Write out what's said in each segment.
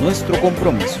nuestro compromiso.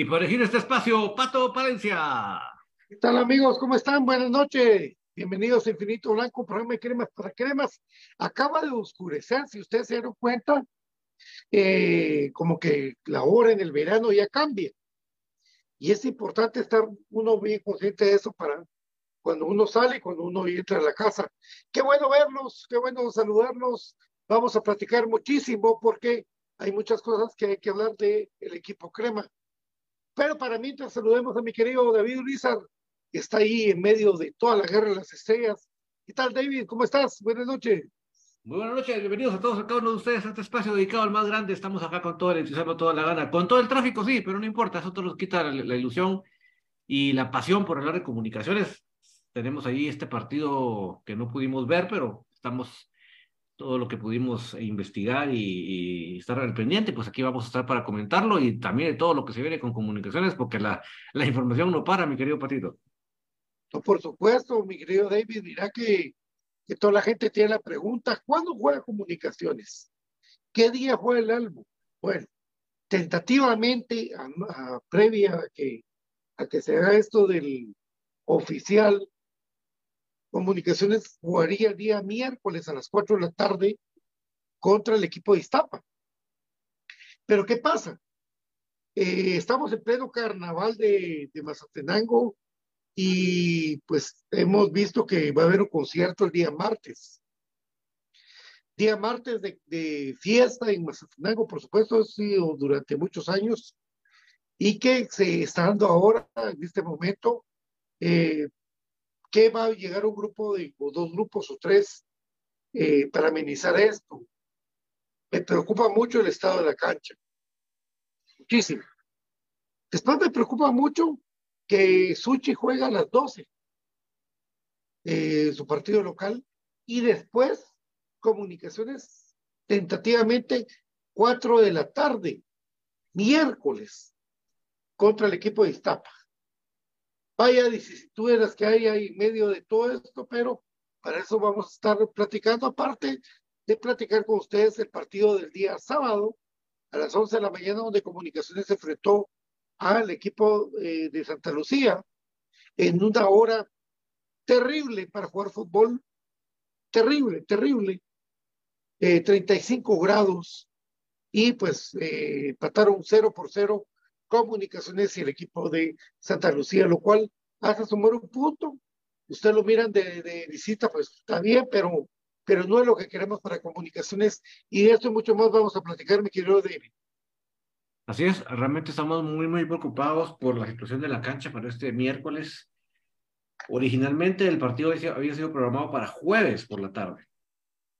Y por elegir este espacio, Pato Palencia. ¿Qué tal amigos? ¿Cómo están? Buenas noches. Bienvenidos a Infinito Blanco, programa de cremas para cremas. Acaba de oscurecer, si ustedes se dieron cuenta, eh, como que la hora en el verano ya cambia. Y es importante estar uno bien consciente de eso para cuando uno sale cuando uno entra a la casa. Qué bueno verlos, qué bueno saludarlos. Vamos a platicar muchísimo porque hay muchas cosas que hay que hablar de el equipo Crema. Pero para mientras saludemos a mi querido David Urizar, que está ahí en medio de toda la guerra de las estrellas. ¿Qué tal, David? ¿Cómo estás? Buenas noches. Muy buenas noches, bienvenidos a todos, a cada uno de ustedes a este espacio dedicado al más grande. Estamos acá con todo el entusiasmo, toda la gana, con todo el tráfico, sí, pero no importa, eso nos quita la, la, ilusión y la pasión por hablar de comunicaciones. Tenemos ahí este partido que no pudimos ver, pero estamos todo lo que pudimos investigar y, estar al pendiente, pues aquí vamos a estar para comentarlo y también de todo lo que se viene con comunicaciones, porque la, la información no para, mi querido Patito. No, por supuesto, mi querido David, mira que, que toda la gente tiene la pregunta, ¿cuándo juega comunicaciones? ¿Qué día juega el álbum? Bueno, tentativamente, a, previa que, a que se haga esto del oficial, Comunicaciones jugaría el día miércoles a las 4 de la tarde contra el equipo de Iztapa. Pero ¿qué pasa? Eh, estamos en pleno carnaval de, de Mazatenango y pues hemos visto que va a haber un concierto el día martes. Día martes de, de fiesta en Mazatenango, por supuesto, ha sido durante muchos años y que se está dando ahora, en este momento, eh, que va a llegar un grupo de, o dos grupos o tres eh, para amenizar esto. Me preocupa mucho el estado de la cancha. Muchísimo. Después me preocupa mucho que Suchi juega a las 12, eh, su partido local, y después comunicaciones tentativamente 4 de la tarde, miércoles, contra el equipo de Iztapa vaya vicisitudes que hay ahí en medio de todo esto, pero para eso vamos a estar platicando, aparte de platicar con ustedes el partido del día sábado a las 11 de la mañana, donde Comunicaciones se enfrentó al equipo eh, de Santa Lucía en una hora terrible para jugar fútbol, terrible, terrible, eh, 35 grados, y pues eh, empataron 0 por 0 Comunicaciones y el equipo de Santa Lucía, lo cual hace sumar un punto. Ustedes lo miran de, visita, pues está bien, pero, pero no es lo que queremos para comunicaciones. Y de esto y mucho más vamos a platicar, mi querido David. Así es, realmente estamos muy, muy preocupados por la situación de la cancha para este miércoles. Originalmente el partido había sido programado para jueves por la tarde.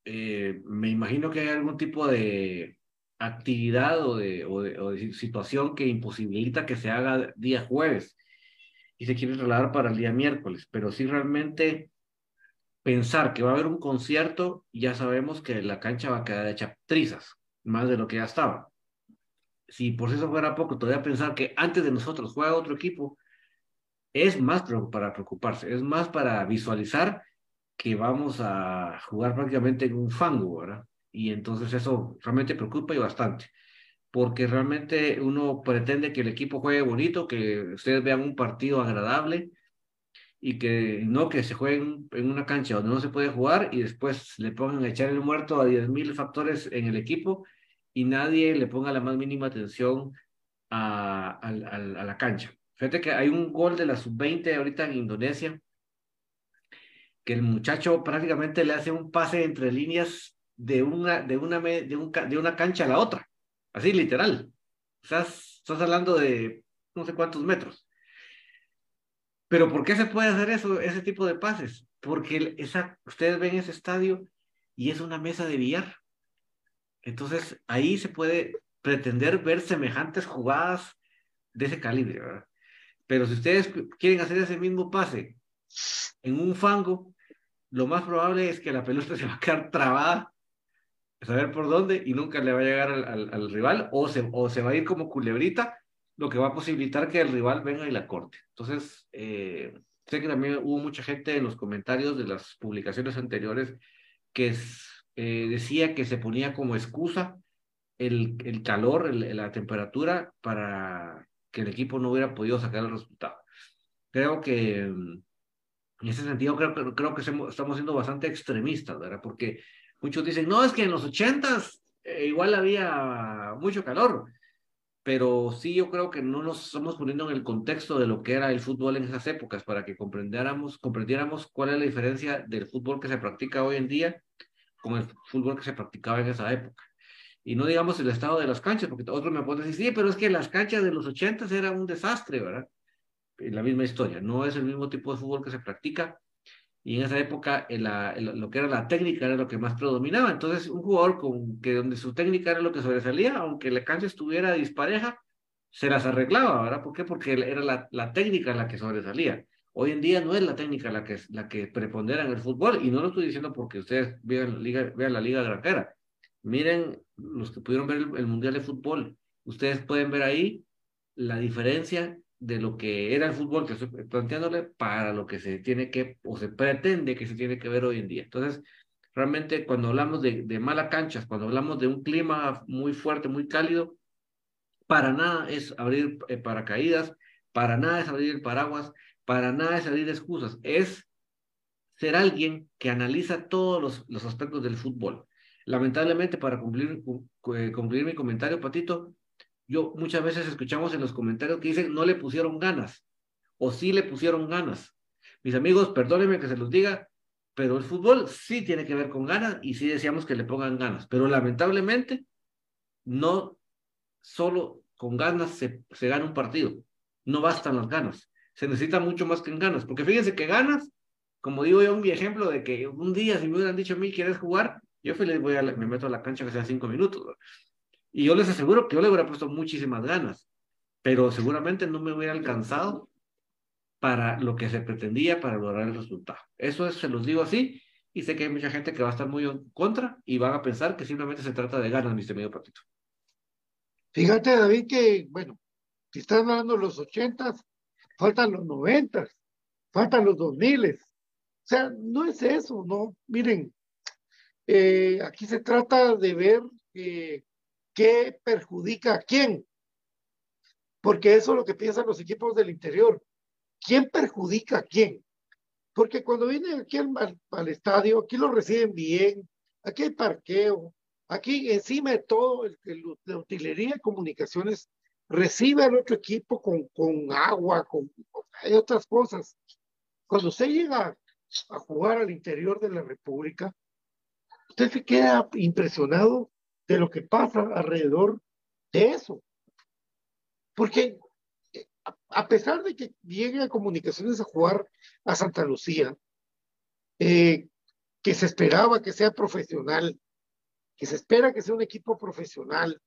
Eh, me imagino que hay algún tipo de actividad o de, o de, situación que imposibilita que se haga día jueves y se quiere trasladar para el día miércoles, pero si realmente pensar que va a haber un concierto, ya sabemos que la cancha va a quedar hecha trizas, más de lo que ya estaba. Si por eso fuera poco, todavía pensar que antes de nosotros juega otro equipo, es más para preocuparse, es más para visualizar que vamos a jugar prácticamente en un fango, ¿verdad? Y entonces eso realmente preocupa y bastante, porque realmente uno pretende que el equipo juegue bonito, que ustedes vean un partido agradable y que no que se juegue en, en una cancha donde no se puede jugar y después le pongan a echar el muerto a 10.000 factores en el equipo y nadie le ponga la más mínima atención a, a, a, a la cancha. Fíjate que hay un gol de la sub-20 ahorita en Indonesia, que el muchacho prácticamente le hace un pase entre líneas de una, de una, de un, de una cancha a la otra, así literal. Sea, estás hablando de no sé cuántos metros. Pero ¿por qué se puede hacer eso, ese tipo de pases? Porque esa, ustedes ven ese estadio y es una mesa de billar. Entonces ahí se puede pretender ver semejantes jugadas de ese calibre. Pero si ustedes quieren hacer ese mismo pase en un fango, lo más probable es que la pelota se va a quedar trabada saber por dónde y nunca le va a llegar al, al, al, rival o se, o se va a ir como culebrita, lo que va a posibilitar que el rival venga y la corte. Entonces, eh, sé que también hubo mucha gente en los comentarios de las publicaciones anteriores que es, eh, decía que se ponía como excusa el, el calor, el, la temperatura para que el equipo no hubiera podido sacar el resultado. Creo que en ese sentido creo, creo que estamos siendo bastante extremistas, ¿verdad? Porque Muchos dicen, no, es que en los ochentas eh, igual había mucho calor. pero sí yo creo que no nos estamos poniendo en el contexto de lo que era el fútbol en esas épocas para que comprendiéramos, comprendiéramos cuál es la diferencia del fútbol que se practica hoy en día con el fútbol que se practicaba en esa época. Y no digamos el estado de las canchas, porque otros me pueden decir, sí, pero es que las canchas de los ochentas eran un desastre, ¿verdad? La misma historia, no es el mismo tipo de fútbol que se practica y en esa época lo que era la técnica era lo que más predominaba. Entonces, un jugador con, que donde su técnica era lo que sobresalía, aunque la cancha estuviera dispareja, se las arreglaba, ¿verdad? ¿Por qué? Porque era la, la técnica la que sobresalía. Hoy en día no es la técnica la que, la que prepondera en el fútbol, y no lo estoy diciendo porque ustedes vean, la liga, vean la Liga Granjera. Miren los que pudieron ver el Mundial de Fútbol. Ustedes pueden ver ahí la diferencia de lo que era el fútbol que estoy planteándole para lo que se tiene que o se pretende que se tiene que ver hoy en día. Entonces, realmente cuando hablamos de, de malas canchas, cuando hablamos de un clima muy fuerte, muy cálido, para nada es abrir eh, paracaídas, para nada es abrir paraguas, para nada es abrir excusas, es ser alguien que analiza todos los, los aspectos del fútbol. Lamentablemente, para cumplir, eh, cumplir mi comentario, Patito, yo muchas veces escuchamos en los comentarios que dicen no le pusieron ganas o sí le pusieron ganas. Mis amigos, perdónenme que se los diga, pero el fútbol sí tiene que ver con ganas y sí deseamos que le pongan ganas, pero lamentablemente no solo con ganas se, se gana un partido, no bastan las ganas, se necesita mucho más que en ganas, porque fíjense que ganas, como digo yo, un ejemplo de que un día si me hubieran dicho a mí, ¿quieres jugar? Yo feliz voy a, me meto a la cancha que sea cinco minutos. Y yo les aseguro que yo le hubiera puesto muchísimas ganas, pero seguramente no me hubiera alcanzado para lo que se pretendía para lograr el resultado. Eso es, se los digo así, y sé que hay mucha gente que va a estar muy en contra y van a pensar que simplemente se trata de ganas, mi medio patito. Fíjate, David, que, bueno, si están hablando los ochentas, faltan los noventas, faltan los dos miles. O sea, no es eso, ¿no? Miren, eh, aquí se trata de ver eh, ¿qué perjudica a quién? Porque eso es lo que piensan los equipos del interior. ¿Quién perjudica a quién? Porque cuando vienen aquí al, estadio, aquí lo reciben bien, aquí hay parqueo, aquí encima de todo, el, la utilería de comunicaciones recibe al otro equipo con, con agua, con, hay otras cosas. Cuando usted llega a jugar al interior de la República, usted se queda impresionado de lo que pasa alrededor de eso. Porque eh, a pesar de que llegue a comunicaciones a jugar a Santa Lucía, eh, que se esperaba que sea profesional, que se espera que sea un equipo profesional,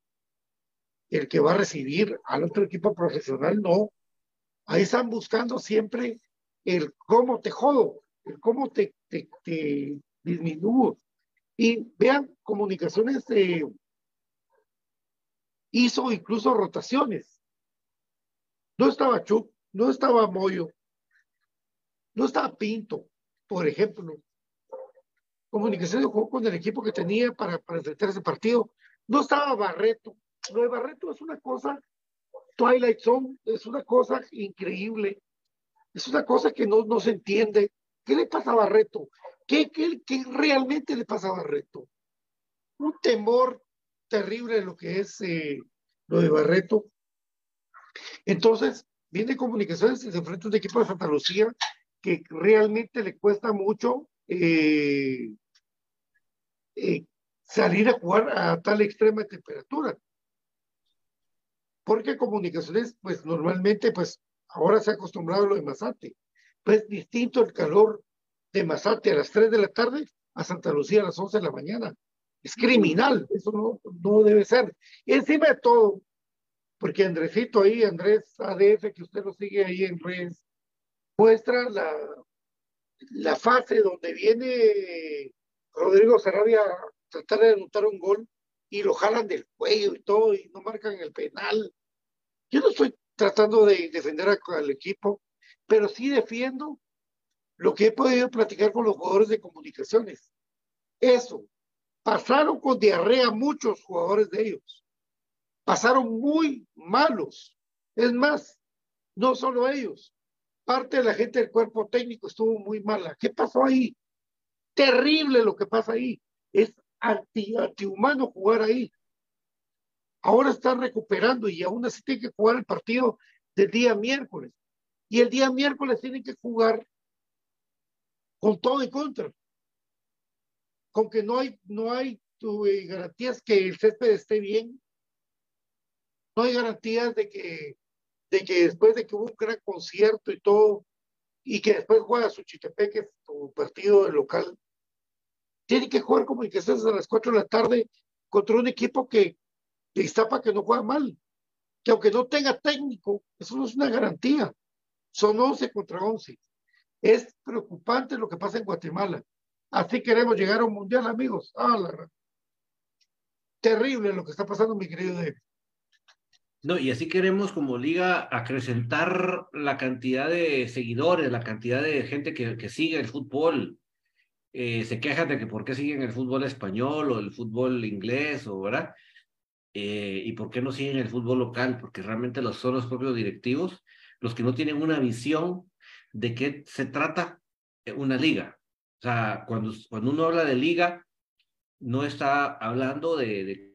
el que va a recibir al otro equipo profesional, no. Ahí están buscando siempre el cómo te jodo, el cómo te, te, te y vean, comunicaciones hizo incluso rotaciones. No estaba Chuck, no estaba Moyo, no estaba Pinto, por ejemplo. Comunicaciones jugó con el equipo que tenía para, para enfrentar ese partido. No estaba Barreto. Lo de Barreto es una cosa, Twilight Zone es una cosa increíble. Es una cosa que no, no se entiende. ¿Qué le pasa a Barreto? ¿Qué, qué, realmente le pasa a Barreto? Un temor terrible lo que es eh, lo de Barreto. Entonces, viene comunicaciones y se enfrenta a un equipo de Santa Lucía que realmente le cuesta mucho eh, eh, salir a jugar a tal extrema temperatura. Porque comunicaciones, pues normalmente, pues ahora se ha acostumbrado a lo de Mazate. Pues distinto el calor de Mazate a las 3 de la tarde a Santa Lucía a las 11 de la mañana. Es criminal, eso no, no debe ser. Y encima de todo, porque Andresito ahí, Andrés ADF, que usted lo sigue ahí en redes, muestra la, la fase donde viene Rodrigo Sarabia a tratar de anotar un gol y lo jalan del cuello y todo y no marcan el penal. Yo no estoy tratando de defender al equipo, pero sí defiendo lo que he podido platicar con los jugadores de comunicaciones. Eso, pasaron con diarrea muchos jugadores de ellos. Pasaron muy malos. Es más, no solo ellos, parte de la gente del cuerpo técnico estuvo muy mala. ¿Qué pasó ahí? Terrible lo que pasa ahí. Es anti, antihumano jugar ahí. ahora están recuperando y aún así tienen que jugar el partido del día miércoles. Y el día miércoles tienen que jugar con todo en contra. Con que no hay, no hay eh, garantías que el césped esté bien. No hay garantías de que, de que después de que hubo un gran concierto y todo, y que después juega su Chitepeque, su partido local, tiene que jugar como que estés a las 4 de la tarde contra un equipo que de Iztapa que no juega mal, que aunque no tenga técnico, eso no es una garantía. Son 11 contra 11. Es preocupante lo que pasa en Guatemala. Así queremos llegar a un mundial, amigos. Ah, Terrible lo que está pasando, mi querido David. No, y así queremos como liga acrecentar la cantidad de seguidores, la cantidad de gente que, que sigue el fútbol. Eh, se quejan de que por qué siguen el fútbol español o el fútbol inglés, o verdad. Eh, y por qué no siguen el fútbol local, porque realmente los, son los propios directivos los que no tienen una visión de qué se trata una liga. O sea, cuando, cuando uno habla de liga, no está hablando de,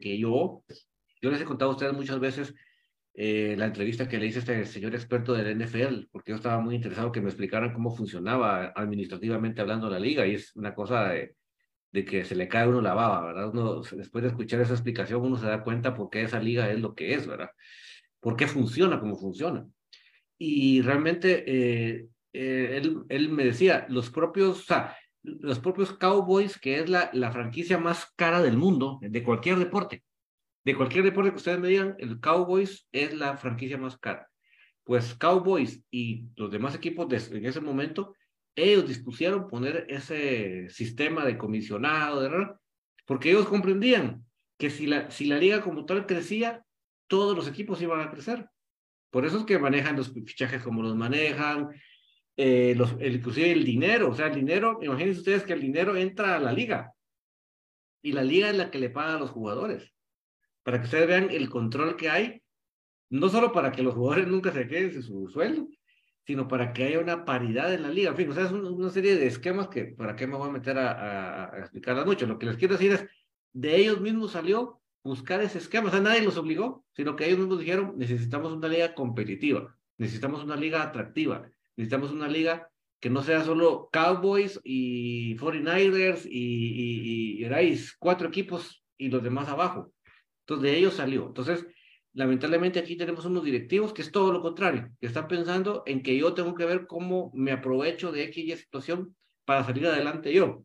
que yo, yo les he contado a ustedes muchas veces eh, la entrevista que le hice a este señor experto del NFL, porque yo estaba muy interesado que me explicaran cómo funcionaba administrativamente hablando la liga, y es una cosa de, que se le cae uno la baba, ¿verdad? Uno, después de escuchar esa explicación, uno se da cuenta por qué esa liga es lo que es, ¿verdad? Por qué funciona como funciona. Y realmente, eh, eh, él, me decía, los propios, o sea, los propios Cowboys, que es la, la franquicia más cara del mundo, de cualquier deporte, de cualquier deporte que ustedes me digan, el Cowboys es la franquicia más cara. Pues Cowboys y los demás equipos de, en ese momento ellos dispusieron poner ese sistema de comisionado, ¿verdad? porque ellos comprendían que si la, si la liga como tal crecía, todos los equipos iban a crecer. Por eso es que manejan los fichajes como los manejan, eh, los, inclusive el dinero, o sea, el dinero, imagínense ustedes que el dinero entra a la liga y la liga es la que le paga a los jugadores. Para que ustedes vean el control que hay, no solo para que los jugadores nunca se queden sin su sueldo, sino para que haya una paridad en la liga. En fin, o sea, es una serie de esquemas que, ¿para qué me voy a meter a, explicarlas mucho? Lo que les quiero decir es, de ellos mismos salió buscar ese esquema, o sea, nadie los obligó, sino que ellos mismos dijeron, necesitamos una liga competitiva, necesitamos una liga atractiva, necesitamos una liga que no sea solo Cowboys y 49ers y, y, y, cuatro equipos y los demás abajo. Entonces, de ellos salió. Entonces, lamentablemente aquí tenemos unos directivos que es todo lo contrario, que están pensando en que yo tengo que ver cómo me aprovecho de y situación para salir adelante yo.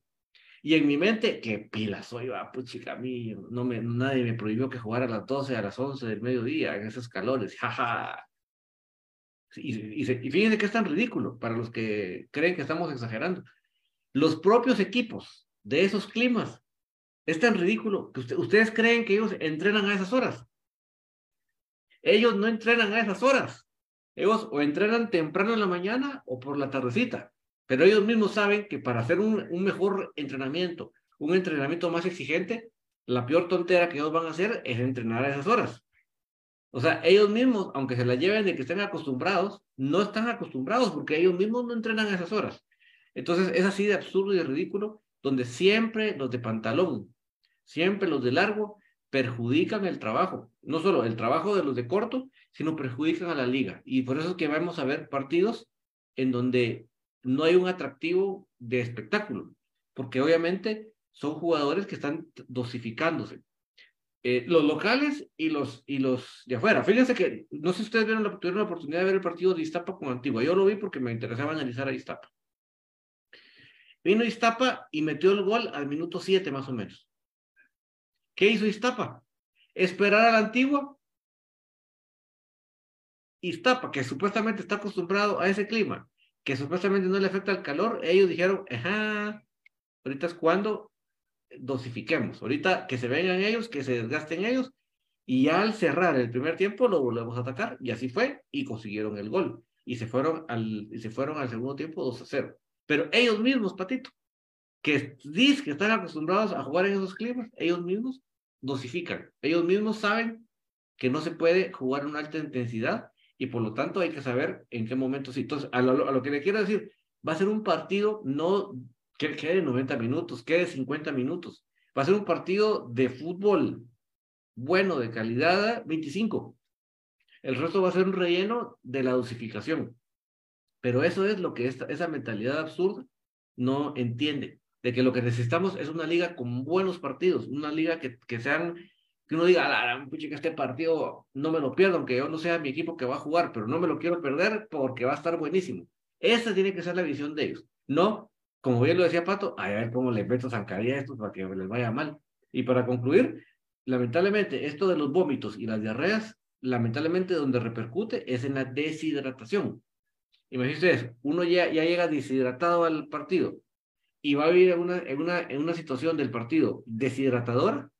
Y en mi mente, qué pila soy, va, puchica, a mí no me, nadie me prohibió que jugara a las 12, a las 11 del mediodía, en esos calores, jaja. Y fíjense que es tan ridículo para los que creen que estamos exagerando. Los propios equipos de esos climas es tan ridículo que ustedes creen que ellos entrenan a esas horas. Ellos no entrenan a esas horas. Ellos o entrenan temprano en la mañana o por la tardecita. Pero ellos mismos saben que para hacer un, un mejor entrenamiento, un entrenamiento más exigente, la peor tontera que ellos van a hacer es entrenar a esas horas. O sea, ellos mismos, aunque se la lleven de que estén acostumbrados, no están acostumbrados porque ellos mismos no entrenan a esas horas. Entonces es así de absurdo y de ridículo, donde siempre los de pantalón, siempre los de largo, perjudican el trabajo, no solo el trabajo de los de corto, sino perjudican a la liga. Y por eso es que vamos a ver partidos en donde no hay un atractivo de espectáculo, porque obviamente son jugadores que están dosificándose. Eh, los locales y los, y los de afuera. Fíjense que, no sé si ustedes la, tuvieron la oportunidad de ver el partido de Iztapa con Antigua. Yo lo vi porque me interesaba analizar a Iztapa. Vino Iztapa y metió el gol al minuto 7 más o menos. ¿Qué hizo Iztapa? Esperar a la antigua. Iztapa, que supuestamente está acostumbrado a ese clima, que supuestamente no le afecta el calor, ellos dijeron, ajá, ahorita es cuando dosifiquemos, ahorita que se vengan ellos, que se desgasten ellos, y al cerrar el primer tiempo lo volvemos a atacar, y así fue, y consiguieron el gol, y se fueron al, y se fueron al segundo tiempo 2 a 0. Pero ellos mismos, Patito, que dicen que están acostumbrados a jugar en esos climas, ellos mismos dosifican. Ellos mismos saben que no se puede jugar en una alta intensidad y por lo tanto hay que saber en qué momento sí. Entonces, a lo, que le quiero decir, va a ser un partido no que quede 90 minutos, quede 50 minutos. Va a ser un partido de fútbol bueno, de calidad, 25. El resto va a ser un relleno de la dosificación. Pero eso es lo que esta, esa mentalidad absurda no entiende, de que lo que necesitamos es una liga con buenos partidos, una liga que, que sean, que uno diga, la, que este partido no me lo pierdo, aunque yo no sea mi equipo que va a jugar, pero no me lo quiero perder porque va a estar buenísimo. Esa tiene que ser la visión de ellos. No, como bien lo decía Pato, a ver cómo le meto zancadilla a estos para que les vaya mal. Y para concluir, lamentablemente, esto de los vómitos y las diarreas, lamentablemente donde repercute es en la deshidratación. Imagínense, uno ya, ya llega deshidratado al partido y va a vivir en una, en, una, en una situación del partido deshidratadora,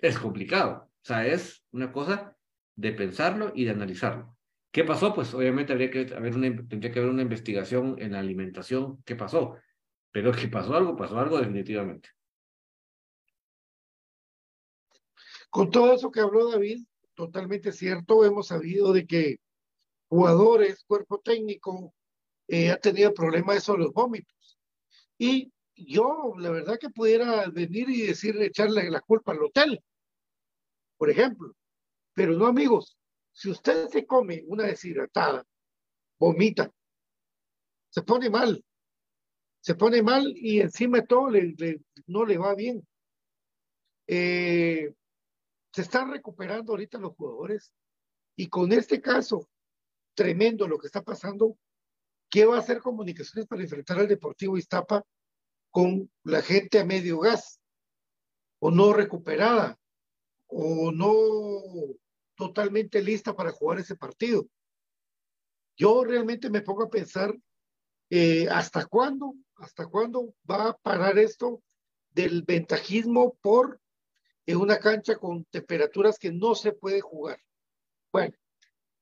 es complicado. O sea, es una cosa de pensarlo y de analizarlo. ¿Qué pasó? Pues obviamente habría que haber una, tendría que haber una investigación en la alimentación. ¿Qué pasó? Pero que pasó algo, pasó algo definitivamente. Con todo eso que habló David, totalmente cierto, hemos sabido de que jugadores, cuerpo técnico, eh, ha tenido problemas eso de los vómitos. Y yo, la verdad que pudiera venir y decirle, echarle la culpa al hotel, por ejemplo. Pero no, amigos, si usted se come una deshidratada, vomita, se pone mal, se pone mal y encima de todo le, no le va bien. Eh, se están recuperando ahorita los jugadores y con este caso tremendo lo que está pasando, ¿qué va a hacer comunicaciones para enfrentar al Deportivo Iztapa con la gente a medio gas o no recuperada o no totalmente lista para jugar ese partido? Yo realmente me pongo a pensar eh, hasta cuándo, hasta cuándo va a parar esto del ventajismo por en una cancha con temperaturas que no se puede jugar. Bueno,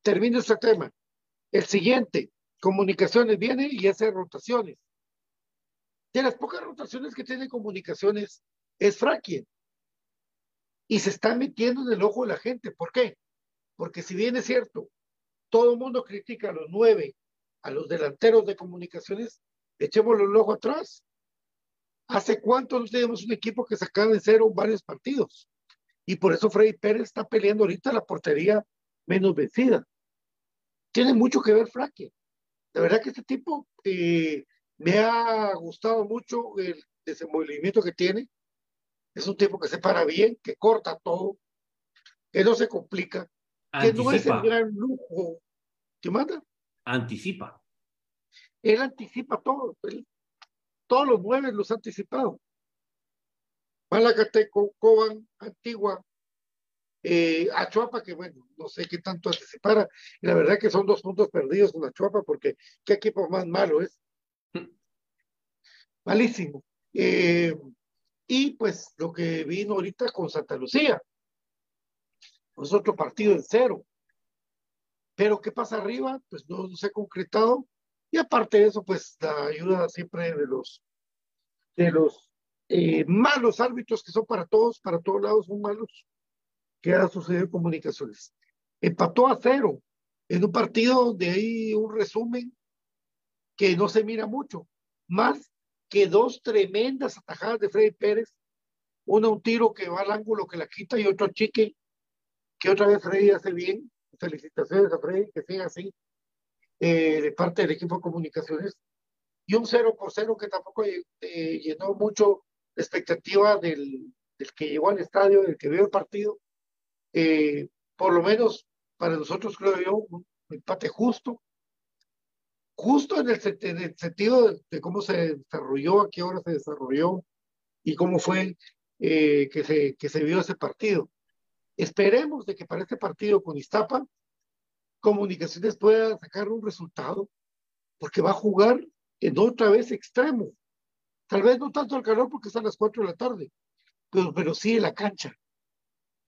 termino este tema. El siguiente, comunicaciones viene y hace rotaciones. De las pocas rotaciones que tiene comunicaciones es Fraquien. Y se está metiendo en el ojo de la gente. ¿Por qué? Porque si bien es cierto, todo el mundo critica a los nueve, a los delanteros de comunicaciones, echémoslo el ojo atrás. ¿Hace cuánto no tenemos un equipo que sacaba de cero varios partidos? Y por eso Freddy Pérez está peleando ahorita la portería menos vencida tiene mucho que ver Fraque. De verdad que este tipo eh, me ha gustado mucho el desenvolvimiento que tiene. Es un tipo que se para bien, que corta todo, que no se complica, que no es el gran lujo. ¿Qué manda? Anticipa. Él anticipa todo. todos los nueve los ha anticipado. Malacateco, Coban, Antigua, eh, a Chuapa, que bueno, no sé qué tanto separa. Y la verdad que son dos puntos perdidos con Chuapa, porque qué equipo más malo es. Malísimo. Eh, y pues lo que vino ahorita con Santa Lucía. Pues otro partido en cero. Pero ¿qué pasa arriba? Pues no, se ha concretado. Y aparte de eso, pues la ayuda siempre de los de los eh, malos árbitros que son para todos, para todos lados son malos que ha sucedido comunicaciones. Empató a cero en un partido donde hay un resumen que no se mira mucho, más que dos tremendas atajadas de Freddy Pérez, una un tiro que va al ángulo que la quita y otro chique que otra vez Freddy hace bien. Felicitaciones a Freddy, que siga así, eh, de parte del equipo de comunicaciones. Y un 0 por 0 que tampoco eh, llenó mucho la expectativa del, del que llegó al estadio, del que vio el partido, eh, por lo menos para nosotros creo yo, un empate justo, justo en el, sentido de, cómo se desarrolló, a qué hora se desarrolló y cómo fue eh, que, se, que se vio ese partido. Esperemos de que para este partido con Iztapa, Comunicaciones pueda sacar un resultado, porque va a jugar en otra vez extremo. Tal vez no tanto el calor porque están las 4 de la tarde, pero, pero sí en la cancha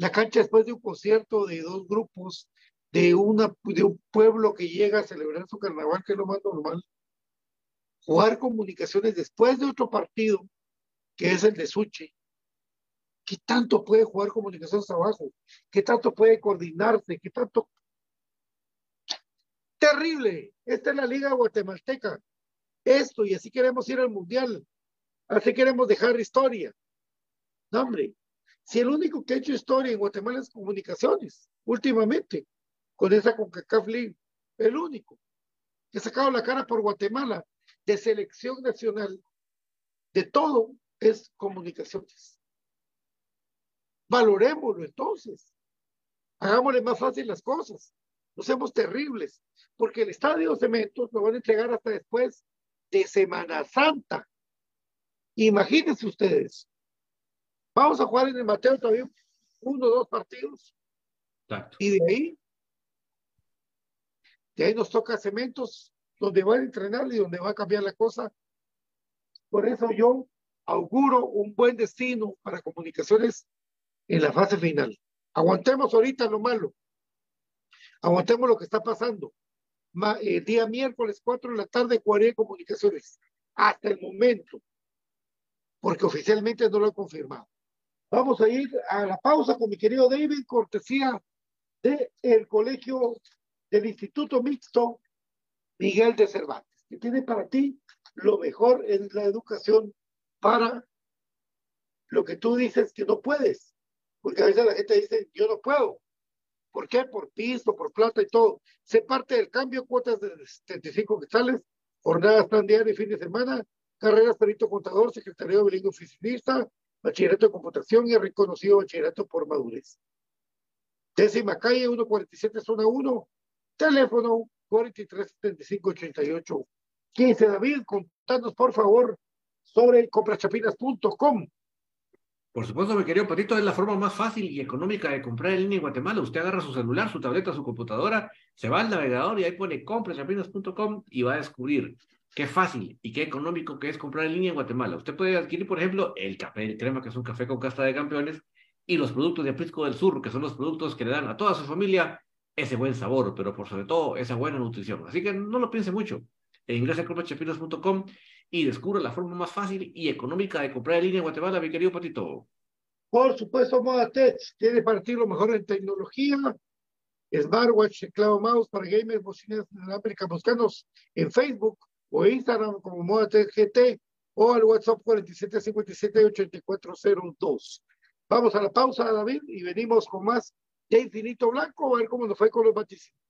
la cancha después de un concierto de dos grupos, de, una, de un pueblo que llega a celebrar su carnaval, que es lo más normal, jugar comunicaciones después de otro partido, que es el de Suchi. ¿Qué tanto puede jugar comunicaciones abajo? ¿Qué tanto puede coordinarse? ¿Qué tanto? Terrible. Esta es la liga guatemalteca. Esto, y así queremos ir al mundial. Así queremos dejar historia. No, hombre, si el único que ha hecho historia en Guatemala es comunicaciones, últimamente, con esa CONCACAF League, el único que ha sacado la cara por Guatemala de selección nacional, de todo, es comunicaciones. Valorémoslo entonces. Hagámosle más fácil las cosas. No seamos terribles, porque el estadio Cementos lo van a entregar hasta después de Semana Santa. Imagínense ustedes. Vamos a jugar en el Mateo todavía uno o dos partidos. Y de ahí, de ahí nos toca Cementos, donde va a entrenar y donde va a cambiar la cosa. Por eso yo auguro un buen destino para comunicaciones en la fase final. Aguantemos ahorita lo malo. Aguantemos lo que está pasando. el eh, día miércoles 4 de la tarde, Cuaré Comunicaciones. Hasta el momento. Porque oficialmente no lo he confirmado. Vamos a ir a la pausa con mi querido David, cortesía del el colegio del Instituto Mixto Miguel de Cervantes, que tiene para ti lo mejor en la educación para lo que tú dices que no puedes. Porque a veces la gente dice, yo no puedo. ¿Por qué? Por piso, por plata y todo. Se parte del cambio, cuotas de 75 quetzales, jornadas tan diarias y fin de semana, carreras perito contador, secretario bilingüe oficinista, bachillerato de computación y reconocido bachillerato por madurez. Décima calle, 147, zona 1, teléfono 437588 15. David, contanos por favor sobre comprachapinas.com. Por supuesto, mi querido Patito, es la forma más fácil y económica de comprar en línea en Guatemala. Usted agarra su celular, su tableta, su computadora, se va al navegador y ahí pone comprachapinas.com y va a descubrir qué fácil y qué económico que es comprar en línea en Guatemala. Usted puede adquirir, por ejemplo, el café de crema, que es un café con casta de campeones, y los productos de Aprisco del Sur, que son los productos que le dan a toda su familia ese buen sabor, pero por sobre todo esa buena nutrición. Así que no lo piense mucho. E ingresa a comprachapinas.com y descubre la forma más fácil y económica de comprar en línea en Guatemala, mi querido Patito. Por supuesto, Modatech tiene para ti lo mejor en tecnología, smartwatch, teclado mouse para gamers, bocinas América Buscanos en Facebook o Instagram como Modatech GT o al WhatsApp 4757-8402. Vamos a la pausa, David, y venimos con más de Infinito Blanco, a ver cómo nos fue con los vaticinios.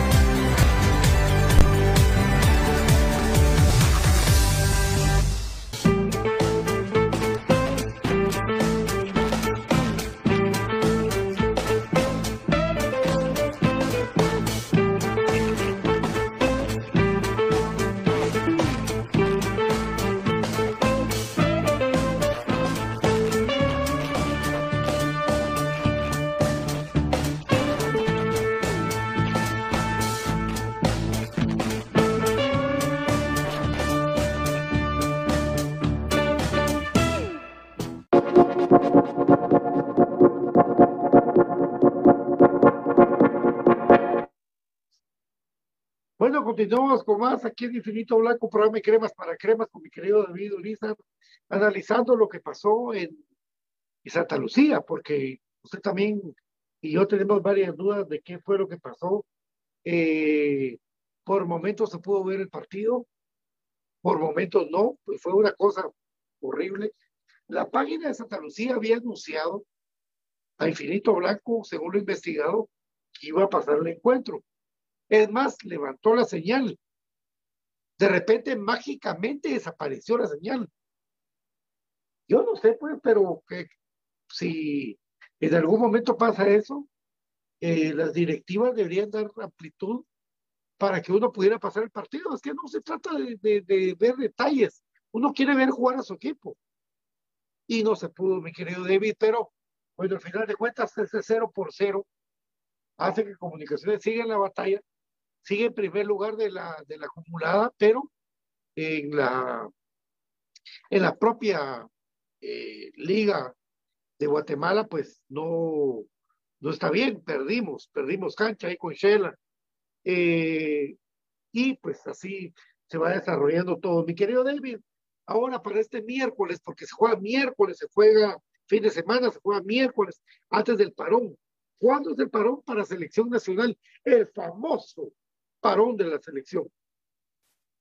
Continuamos con más aquí en Infinito Blanco, programa de cremas para cremas con mi querido David Uliza, analizando lo que pasó en, Santa Lucía, porque usted también y yo tenemos varias dudas de qué fue lo que pasó. Eh, por momentos se pudo ver el partido, por momentos no, pues fue una cosa horrible. La página de Santa Lucía había anunciado a Infinito Blanco, según lo investigado, que iba a pasar el encuentro es más, levantó la señal. De repente, mágicamente desapareció la señal. Yo no sé, pues, pero que si en algún momento pasa eso, eh, las directivas deberían dar amplitud para que uno pudiera pasar el partido. Es que no se trata de, ver detalles. Uno quiere ver jugar a su equipo. Y no se pudo, mi querido David, pero bueno, al final de cuentas, ese cero por cero hace que Comunicaciones siga en la batalla sigue en primer lugar de la, de la acumulada, pero en la, en la propia eh, liga de Guatemala, pues no, no está bien, perdimos, perdimos cancha ahí con Shela. Eh, y pues así se va desarrollando todo. Mi querido David, ahora para este miércoles, porque se juega miércoles, se juega fin de semana, se juega miércoles, antes del parón. ¿Cuándo es el parón para selección nacional? El famoso parón de la selección.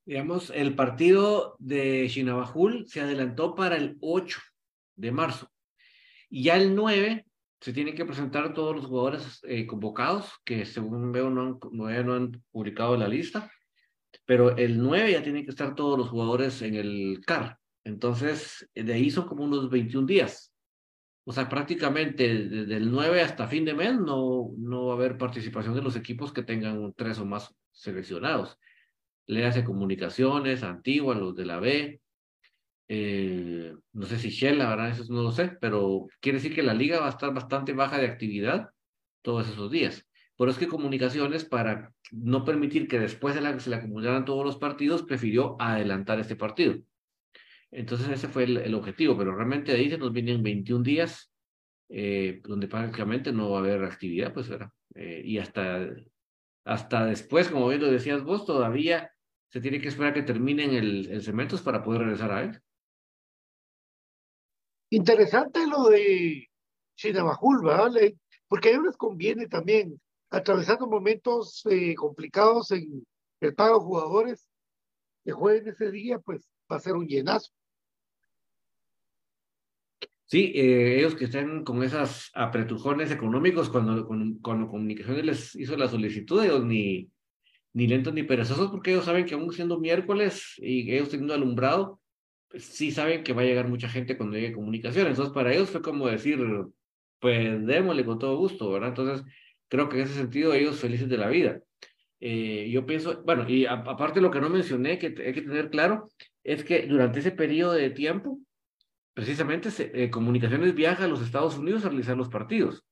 Digamos, el partido de Chinabajul se adelantó para el 8 de marzo. Y ya el 9 se tienen que presentar todos los jugadores eh, convocados, que según veo no han, no han publicado la lista, pero el 9 ya tienen que estar todos los jugadores en el CAR. Entonces, de ahí son como unos 21 días. O sea, prácticamente desde el 9 hasta fin de mes no, no va a haber participación de los equipos que tengan tres o más seleccionados. Le hace comunicaciones, Antigua, los de la B. Eh, no sé si Shell, la verdad, eso no lo sé, pero quiere decir que la liga va a estar bastante baja de actividad todos esos días. Por eso es que Comunicaciones, para no permitir que después de la se le acumularan todos los partidos, prefirió adelantar este partido. Entonces ese fue el, objetivo, pero realmente de ahí se nos vienen 21 días eh, donde prácticamente no va a haber actividad, pues. Eh, y hasta, hasta después, como bien lo decías vos, todavía se tiene que esperar que terminen el, el para poder regresar a él. Interesante lo de Chinabajul, ¿verdad? Porque a ellos les conviene también, atravesando momentos eh, complicados en el pago de jugadores, que jueguen ese día, pues va a ser un llenazo. Sí, eh, ellos que están con esas apretujones económicos, cuando, cuando, Comunicaciones les hizo la solicitud, ellos ni, ni lentos ni perezosos, porque ellos saben que aún siendo miércoles y ellos teniendo alumbrado, pues sí saben que va a llegar mucha gente cuando llegue Comunicaciones. Entonces, para ellos fue como decir, pues démosle con todo gusto, ¿verdad? Entonces, creo que en ese sentido ellos felices de la vida. Eh, yo pienso, bueno, y aparte lo que no mencioné, que hay que tener claro, es que durante ese periodo de tiempo, precisamente eh, Comunicaciones viaja a los Estados Unidos a realizar los partidos.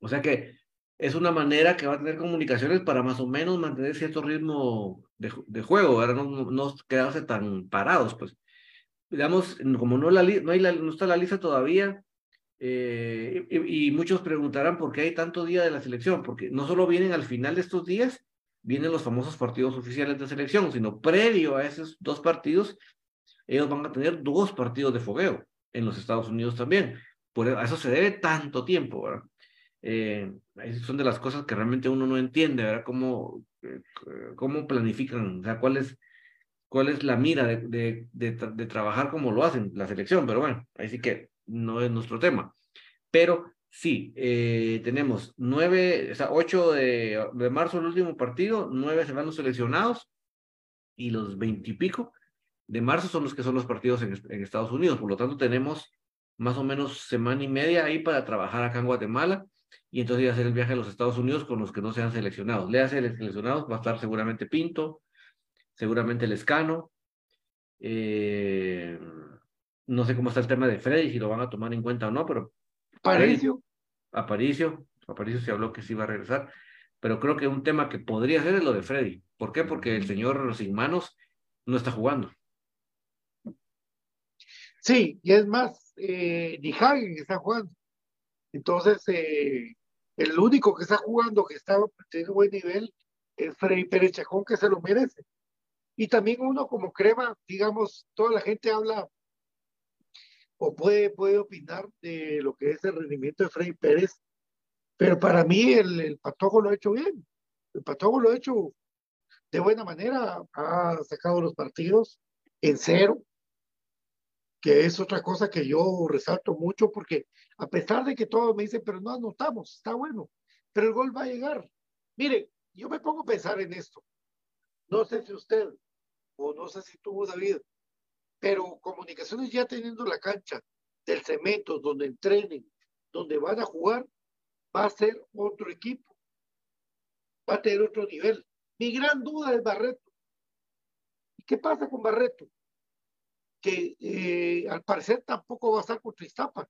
O sea que es una manera que va a tener comunicaciones para más o menos mantener cierto ritmo de, de juego, ¿verdad? No, no, quedarse tan parados, pues. Digamos, como no, la, no, hay no está la lista todavía, eh, y, y, muchos preguntarán por qué hay tanto día de la selección, porque no solo vienen al final de estos días, vienen los famosos partidos oficiales de selección, sino previo a esos dos partidos ellos van a tener dos partidos de fogueo en los Estados Unidos también. Por eso se debe tanto tiempo, ¿verdad? Eh, son de las cosas que realmente uno no entiende, ¿verdad? Cómo, eh, cómo planifican, o sea, cuál es, cuál es la mira de, de, de, de, trabajar como lo hacen la selección, pero bueno, ahí sí que no es nuestro tema. Pero sí, eh, tenemos nueve, o sea, ocho de, de marzo el último partido, nueve se van los seleccionados y los veintipico de marzo son los que son los partidos en, Estados Unidos. Por lo tanto, tenemos más o menos semana y media ahí para trabajar acá en Guatemala y entonces ir a hacer el viaje a los Estados Unidos con los que no sean seleccionados. Le hace seleccionados, va a estar seguramente Pinto, seguramente Lescano. Eh, no sé cómo está el tema de Freddy, si lo van a tomar en cuenta o no, pero. Aparicio. Aparicio, Aparicio se habló que sí va a regresar, pero creo que un tema que podría ser es lo de Freddy. ¿Por qué? Porque el señor sin manos no está jugando. Sí, y es más, eh, ni Hagen está jugando. Entonces, eh, el único que está jugando, que está teniendo buen nivel, es Freddy Pérez Chacón, que se lo merece. Y también uno como crema, digamos, toda la gente habla o puede, puede opinar de lo que es el rendimiento de Freddy Pérez, pero para mí el, el Patojo lo ha hecho bien. El Patojo lo ha hecho de buena manera, ha sacado los partidos en cero, que es otra cosa que yo resalto mucho porque a pesar de que todos me dicen, pero no anotamos, está bueno, pero el gol va a llegar. Mire, yo me pongo a pensar en esto. No sé si usted, o no sé si tú, David, pero comunicaciones ya teniendo la cancha del cemento, donde entrenen, donde van a jugar, va a ser otro equipo, va a tener otro nivel. Mi gran duda es Barreto. ¿Y qué pasa con Barreto? Que eh, al parecer tampoco va a estar contra Iztapa.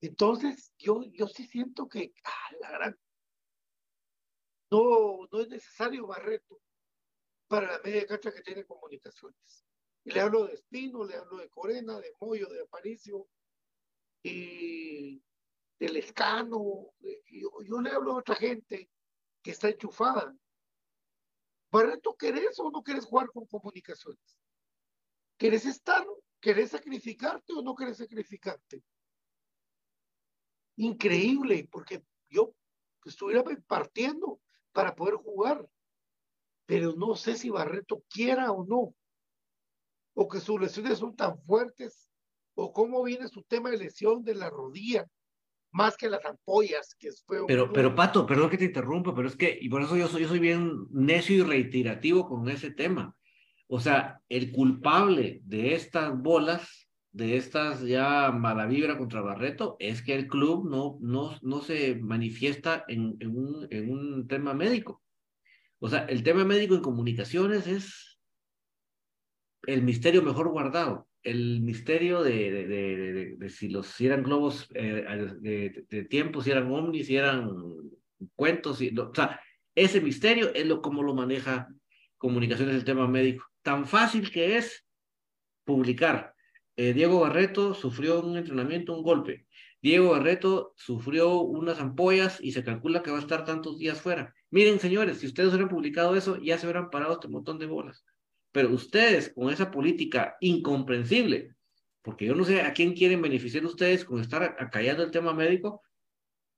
Entonces, yo, yo sí siento que ah, la gran, no, no es necesario Barreto para la media cancha que tiene comunicaciones. Y le hablo de Espino, le hablo de Corena, de Moyo, de Aparicio, y del Escano. Yo, yo le hablo a otra gente que está enchufada. Barreto, ¿querés o no querés jugar con comunicaciones? ¿Quieres estar? ¿Quieres sacrificarte o no quieres sacrificarte? Increíble, porque yo estuviera partiendo para poder jugar, pero no sé si Barreto quiera o no, o que sus lesiones son tan fuertes, o cómo viene su tema de lesión de la rodilla, más que las ampollas que fue pero pero Pato perdón que te interrumpa pero es que y por eso yo soy yo soy bien necio y reiterativo con ese tema o sea, el culpable de estas bolas, de estas ya mala vibra contra Barreto, es que el club no, no, no se manifiesta en, en, un, en un tema médico. O sea, el tema médico en comunicaciones es el misterio mejor guardado, el misterio de, de, de, si los si eran globos eh, de, tiempo, si eran ovnis, si eran cuentos, o sea, ese misterio es lo como lo maneja comunicaciones del tema médico. Tan fácil que es publicar. Eh, Diego Barreto sufrió un entrenamiento, un golpe. Diego Barreto sufrió unas ampollas y se calcula que va a estar tantos días fuera. Miren, señores, si ustedes hubieran publicado eso, ya se hubieran parado este montón de bolas. Pero ustedes, con esa política incomprensible, porque yo no sé a quién quieren beneficiar ustedes con estar acallando el tema médico,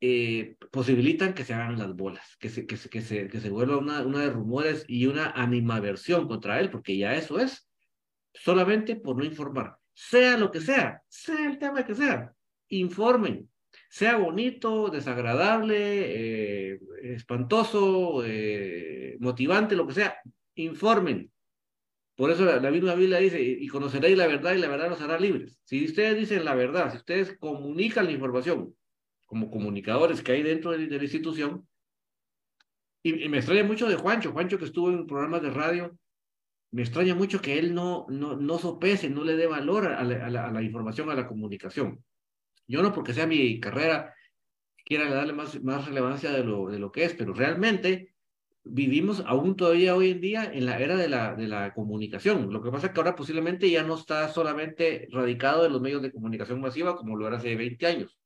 eh, posibilitan que se hagan las bolas, que se, que se, que se, vuelva una, una de rumores y una animaversión contra él, porque ya eso es, solamente por no informar. Sea lo que sea, sea el tema que sea, informen. Sea bonito, desagradable, eh, espantoso, eh, motivante, lo que sea, informen. Por eso la, misma Biblia dice, y conoceréis la verdad y la verdad los hará libres. Si ustedes dicen la verdad, si ustedes comunican la información como comunicadores que hay dentro de, la institución, y, me extraña mucho de Juancho, Juancho que estuvo en programas de radio, me extraña mucho que él no, no, no sopese, no le dé valor a la, a, la, a la, información, a la comunicación. Yo no porque sea mi carrera quiera darle más, más relevancia de lo, de lo que es, pero realmente vivimos aún todavía hoy en día en la era de la, de la comunicación. Lo que pasa es que ahora posiblemente ya no está solamente radicado en los medios de comunicación masiva como lo era hace 20 años.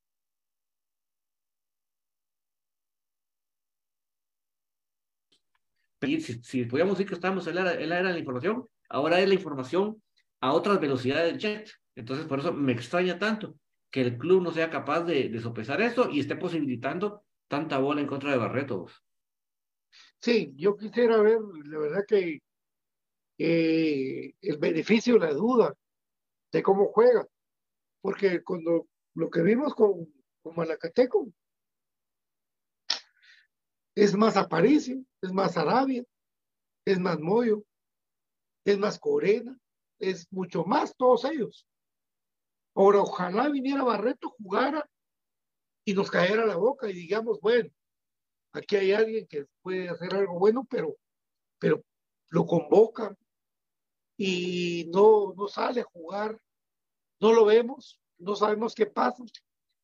Si, si podíamos decir que estamos en la, en era de la información, ahora es la información a otras velocidades del jet. Entonces, por eso me extraña tanto que el club no sea capaz de, de sopesar esto y esté posibilitando tanta bola en contra de Barreto. Sí, yo quisiera ver, la verdad que eh, el beneficio, la duda de cómo juega, porque cuando lo que vimos con, con Malacateco es más Aparicio, es más Arabia, es más Moyo, es más Corena, es mucho más todos ellos. Ahora, ojalá viniera Barreto, jugara y nos cayera la boca y digamos, bueno, aquí hay alguien que puede hacer algo bueno, pero, pero lo convocan y no, no sale a jugar, no lo vemos, no sabemos qué pasa. El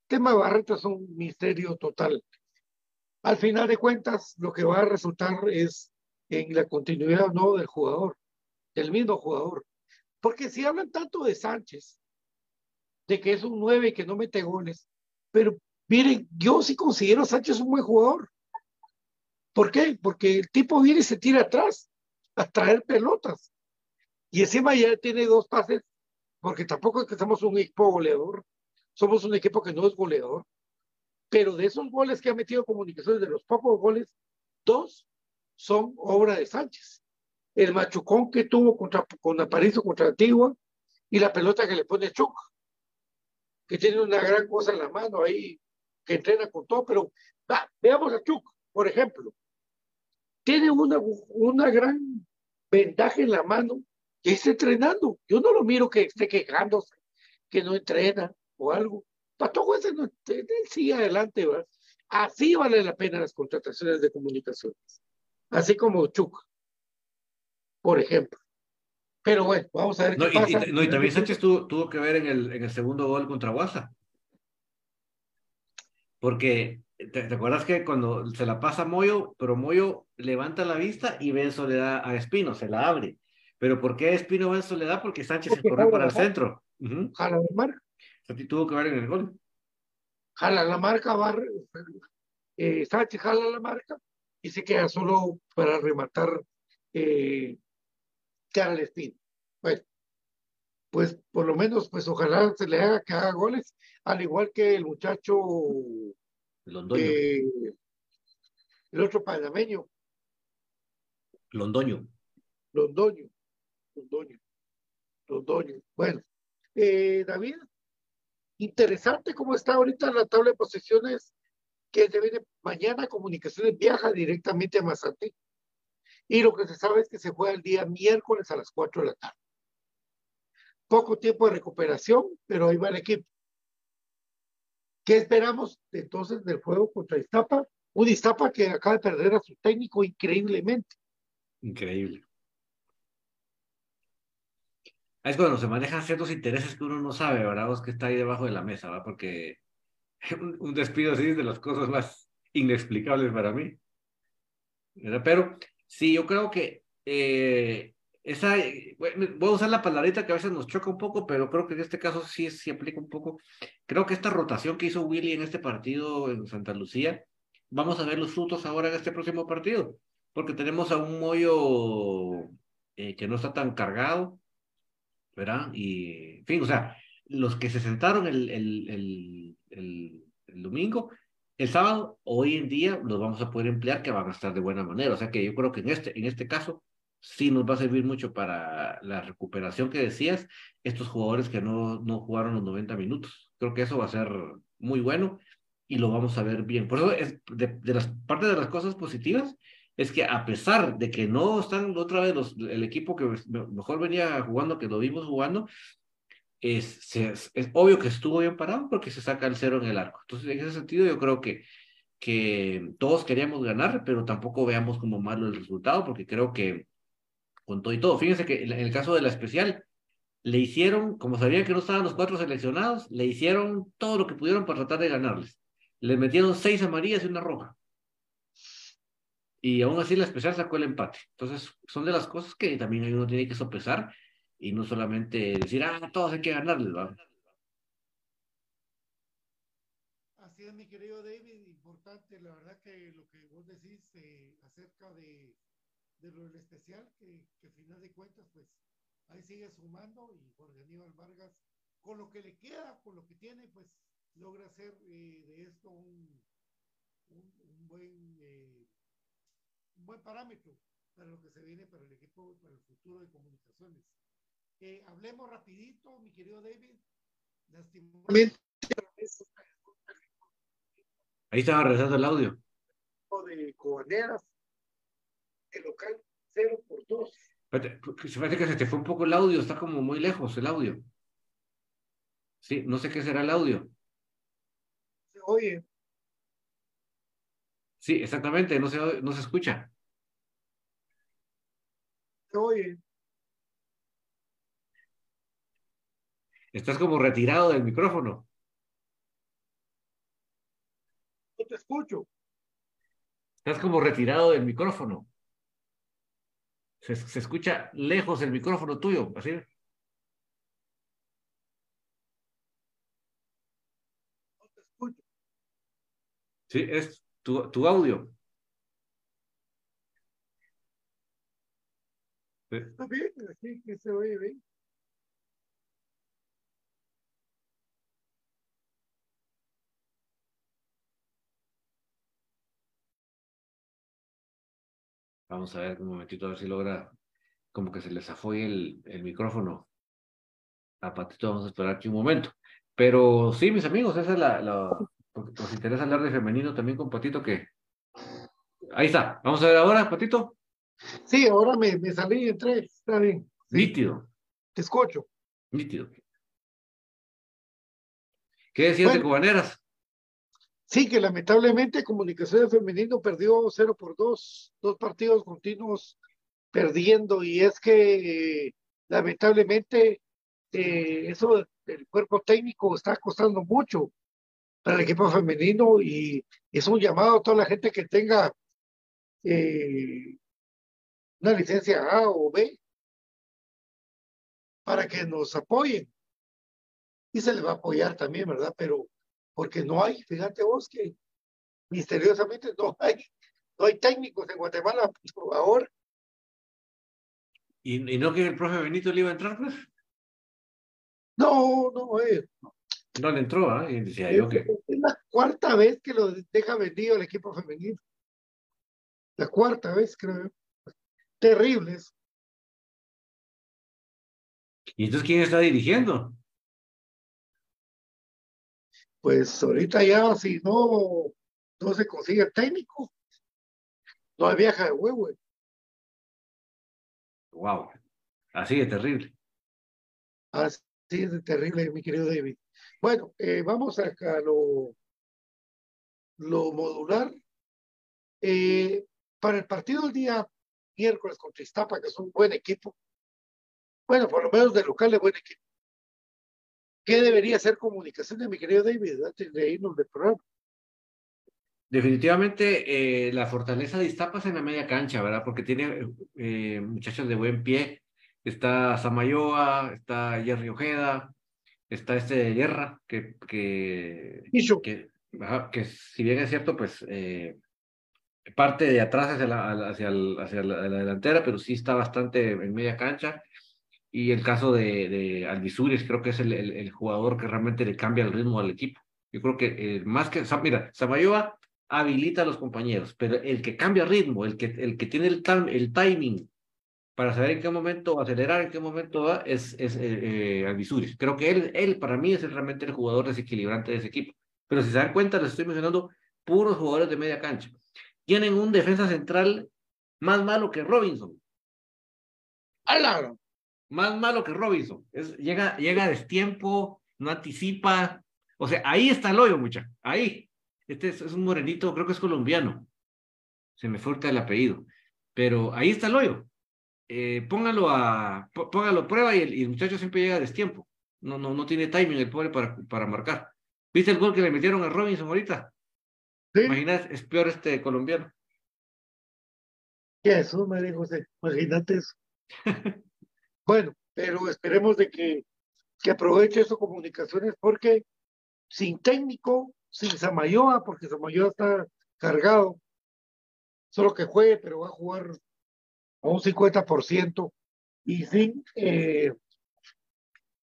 tema de Barreto es un misterio total. Al final de cuentas, lo que va a resultar es en la continuidad no del jugador, del mismo jugador. Porque si hablan tanto de Sánchez, de que es un 9 y que no mete goles. Pero miren, yo sí considero a Sánchez un buen jugador. ¿Por qué? Porque el tipo viene y se tira atrás a traer pelotas. Y encima ya tiene dos pases, porque tampoco es que somos un equipo goleador, somos un equipo que no es goleador. Pero de esos goles que ha metido comunicaciones, de los pocos goles, dos son obra de Sánchez. El machucón que tuvo contra, con Aparicio contra Antigua y la pelota que le pone Chuca que tiene una gran cosa en la mano ahí, que entrena con todo, pero veamos a Chuck, por ejemplo. Tiene una, una gran ventaja en la mano que está entrenando. Yo no lo miro que esté quejándose, que no entrena o algo. Patojo ese no, él sigue adelante, ¿verdad? Así vale la pena las contrataciones de comunicaciones. Así como Chuck, por ejemplo. Pero bueno, vamos a ver no, qué y, pasa. Y, no, y también Sánchez tuvo, tuvo que ver en el, en el segundo gol contra Guasa. Porque, ¿te, ¿te, acuerdas que cuando se la pasa a Moyo, pero Moyo levanta la vista y ve en soledad a Espino, se la abre. Pero ¿por qué Espino va en soledad? Porque Sánchez Porque se corrió para el centro. Uh -huh. Jala la marca. Sea, tuvo que ver en el gol. Jala la marca, va, eh, Sánchez jala la marca y se queda solo para rematar eh, Espino. Bueno, pues por lo menos, pues ojalá se le haga que haga goles, al igual que el muchacho Londoño. Eh, el otro panameño. Londoño. Londoño. Londoño. Londoño. Bueno, eh, David, interesante cómo está ahorita la tabla de posiciones que se viene mañana Comunicaciones viaja directamente a Mazatí. Y lo que se sabe es que se juega el día miércoles a las 4 de la tarde. Poco tiempo de recuperación, pero ahí va el equipo. ¿Qué esperamos entonces del juego contra Iztapa? Un Iztapa que acaba de perder a su técnico increíblemente. Increíble. Es cuando se manejan ciertos intereses que uno no sabe, ¿verdad? Vos que está ahí debajo de la mesa, ¿verdad? Porque un despido así es de las cosas más inexplicables para mí. Pero Sí, yo creo que eh, esa, voy a usar la palabrita que a veces nos choca un poco, pero creo que en este caso sí, sí aplica un poco. Creo que esta rotación que hizo Willy en este partido en Santa Lucía, vamos a ver los frutos ahora en este próximo partido, porque tenemos a un Moyo eh, que no está tan cargado, ¿verdad? Y, en fin, o sea, los que se sentaron el, el, el, el, domingo, el sábado, hoy en día, los vamos a poder emplear que van a estar de buena manera. O sea que yo creo que en este, en este caso sí nos va a servir mucho para la recuperación que decías, estos jugadores que no, no jugaron los 90 minutos. Creo que eso va a ser muy bueno y lo vamos a ver bien. Por eso es de, las parte de las cosas positivas es que a pesar de que no están otra vez los, el equipo que mejor venía jugando, que lo vimos jugando, es, es, obvio que estuvo bien parado porque se saca el cero en el arco. Entonces, en ese sentido, yo creo que, que todos queríamos ganar, pero tampoco veamos como malo el resultado, porque creo que con todo y todo. Fíjense que en el caso de la especial, le hicieron, como sabían que no estaban los cuatro seleccionados, le hicieron todo lo que pudieron para tratar de ganarles. Le metieron seis amarillas y una roja. Y aún así la especial sacó el empate. Entonces, son de las cosas que también uno tiene que sopesar y no solamente decir, ah, todos hay que ganarles, ¿va? Así es, mi querido David, importante, la verdad que lo que vos decís eh, acerca de de lo del especial, que, que final de cuentas, pues ahí sigue sumando y Jorge Aníbal Vargas, con lo que le queda, con lo que tiene, pues logra hacer eh, de esto un, un, buen, eh, un buen parámetro para lo que se viene para el equipo, para el futuro de comunicaciones. Eh, hablemos rapidito, mi querido David. Lastimosamente. Ahí estaba regresando el audio. De Cobaneras, el local 0 por 2. Se parece que se te fue un poco el audio, está como muy lejos el audio. Sí, no sé qué será el audio. Se oye. Sí, exactamente, no se, no se escucha. Se oye. Estás como retirado del micrófono. No te escucho. Estás como retirado del micrófono. Se, se escucha lejos el micrófono tuyo, así. Sí, es tu, tu audio. Está bien, así que se oye bien. Vamos a ver un momentito, a ver si logra como que se les afoye el, el micrófono. A Patito vamos a esperar aquí un momento. Pero sí, mis amigos, esa es la, la os interesa hablar de femenino también con Patito que... Ahí está. Vamos a ver ahora, Patito. Sí, ahora me, me salí, entré, está bien. Nítido. Te escucho. Nítido. ¿Qué decías de Cubaneras? Sí, que lamentablemente Comunicaciones Femenino perdió 0 por 2, dos partidos continuos perdiendo y es que lamentablemente eh, eso del cuerpo técnico está costando mucho para el equipo femenino y es un llamado a toda la gente que tenga eh, una licencia A o B para que nos apoyen. Y se les va a apoyar también, ¿verdad? Pero porque no hay, fíjate vos que misteriosamente no hay, no hay técnicos en Guatemala por ahora. ¿Y, ¿Y, no que el profe Benito le iba a entrar, pues? No, no, eh, no. No le entró, ¿ah? ¿eh? Y decía yo que... Es la cuarta vez que lo deja vendido el equipo femenino. La cuarta vez, creo. Terribles. ¿Y entonces quién está dirigiendo? pues ahorita ya si no, no se consigue el técnico, no hay viaja de huevo. Wow, así de terrible. Así de terrible, mi querido David. Bueno, eh, vamos a lo, lo modular. Eh, para el partido del día miércoles contra Iztapa, que es un buen equipo, bueno, por lo menos de local de buen equipo. ¿Qué debería ser comunicación de mi querido David antes de irnos del programa? Definitivamente eh, la fortaleza de Iztapas en la media cancha, ¿verdad? Porque tiene eh, muchachos de buen pie. Está Samayoa, está Jerry Ojeda, está este de Guerra, que, que, que, que, si bien es cierto, pues eh, parte de atrás hacia la, hacia, hacia la, delantera, pero sí está bastante en media cancha. Y el caso de, de Alvisuris, creo que es el, el, jugador que realmente le cambia el ritmo al equipo. Yo creo que más que, mira, Samayoa habilita a los compañeros, pero el que cambia ritmo, el que, el que tiene el, el timing para saber en qué momento acelerar, en qué momento va, es, es eh, eh Creo que él, él para mí es realmente el jugador desequilibrante de ese equipo. Pero si se dan cuenta, les estoy mencionando puros jugadores de media cancha. Tienen un defensa central más malo que Robinson. ¡Alaro! Más malo que Robinson. Es, llega, llega a destiempo, no anticipa. O sea, ahí está el hoyo, mucha. Ahí. Este es, un morenito, creo que es colombiano. Se me fue el apellido. Pero ahí está el hoyo. Eh, póngalo a póngalo a prueba y el, muchacho siempre llega a destiempo. No, no, no tiene timing el pobre para, para marcar. ¿Viste el gol que le metieron a Robinson ahorita? ¿Sí? Imagínate, es peor este colombiano. ¿Qué eso, me dijo Imagínate eso. bueno, pero esperemos de que, que aproveche esas comunicaciones porque sin técnico sin Samayoa, porque Samayoa está cargado. Solo que juegue, pero va a jugar a un 50%. Y sin eh,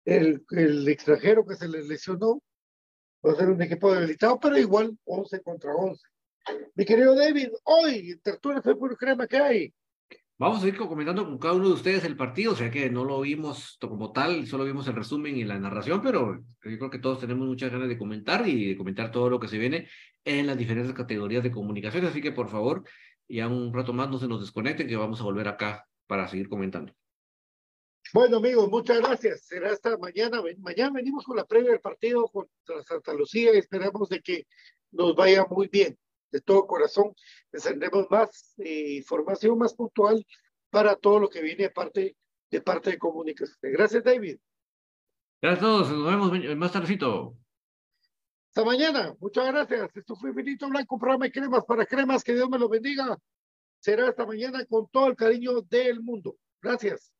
el, el, extranjero que se le lesionó, va a ser un equipo debilitado, pero igual 11 contra 11. Mi querido David, hoy, Tertulia fue por crema, ¿qué hay? Vamos a ir comentando con cada uno de ustedes el partido, o sea que no lo vimos como tal, solo vimos el resumen y la narración, pero yo creo que todos tenemos muchas ganas de comentar y de comentar todo lo que se viene en las diferentes categorías de comunicación, así que por favor, ya un rato más no se nos desconecten, que vamos a volver acá para seguir comentando. Bueno amigos, muchas gracias. Será hasta mañana. Mañana venimos con la previa del partido contra Santa Lucía y esperamos de que nos vaya muy bien de todo corazón. Les tendremos más eh, información más puntual para todo lo que viene parte, de parte de comunicación. Gracias, David. Gracias a todos. Nos vemos más tardecito. Hasta mañana. Muchas gracias. Esto fue Benito Blanco, programa cremas para cremas. Que Dios me lo bendiga. Será hasta mañana con todo el cariño del mundo. Gracias.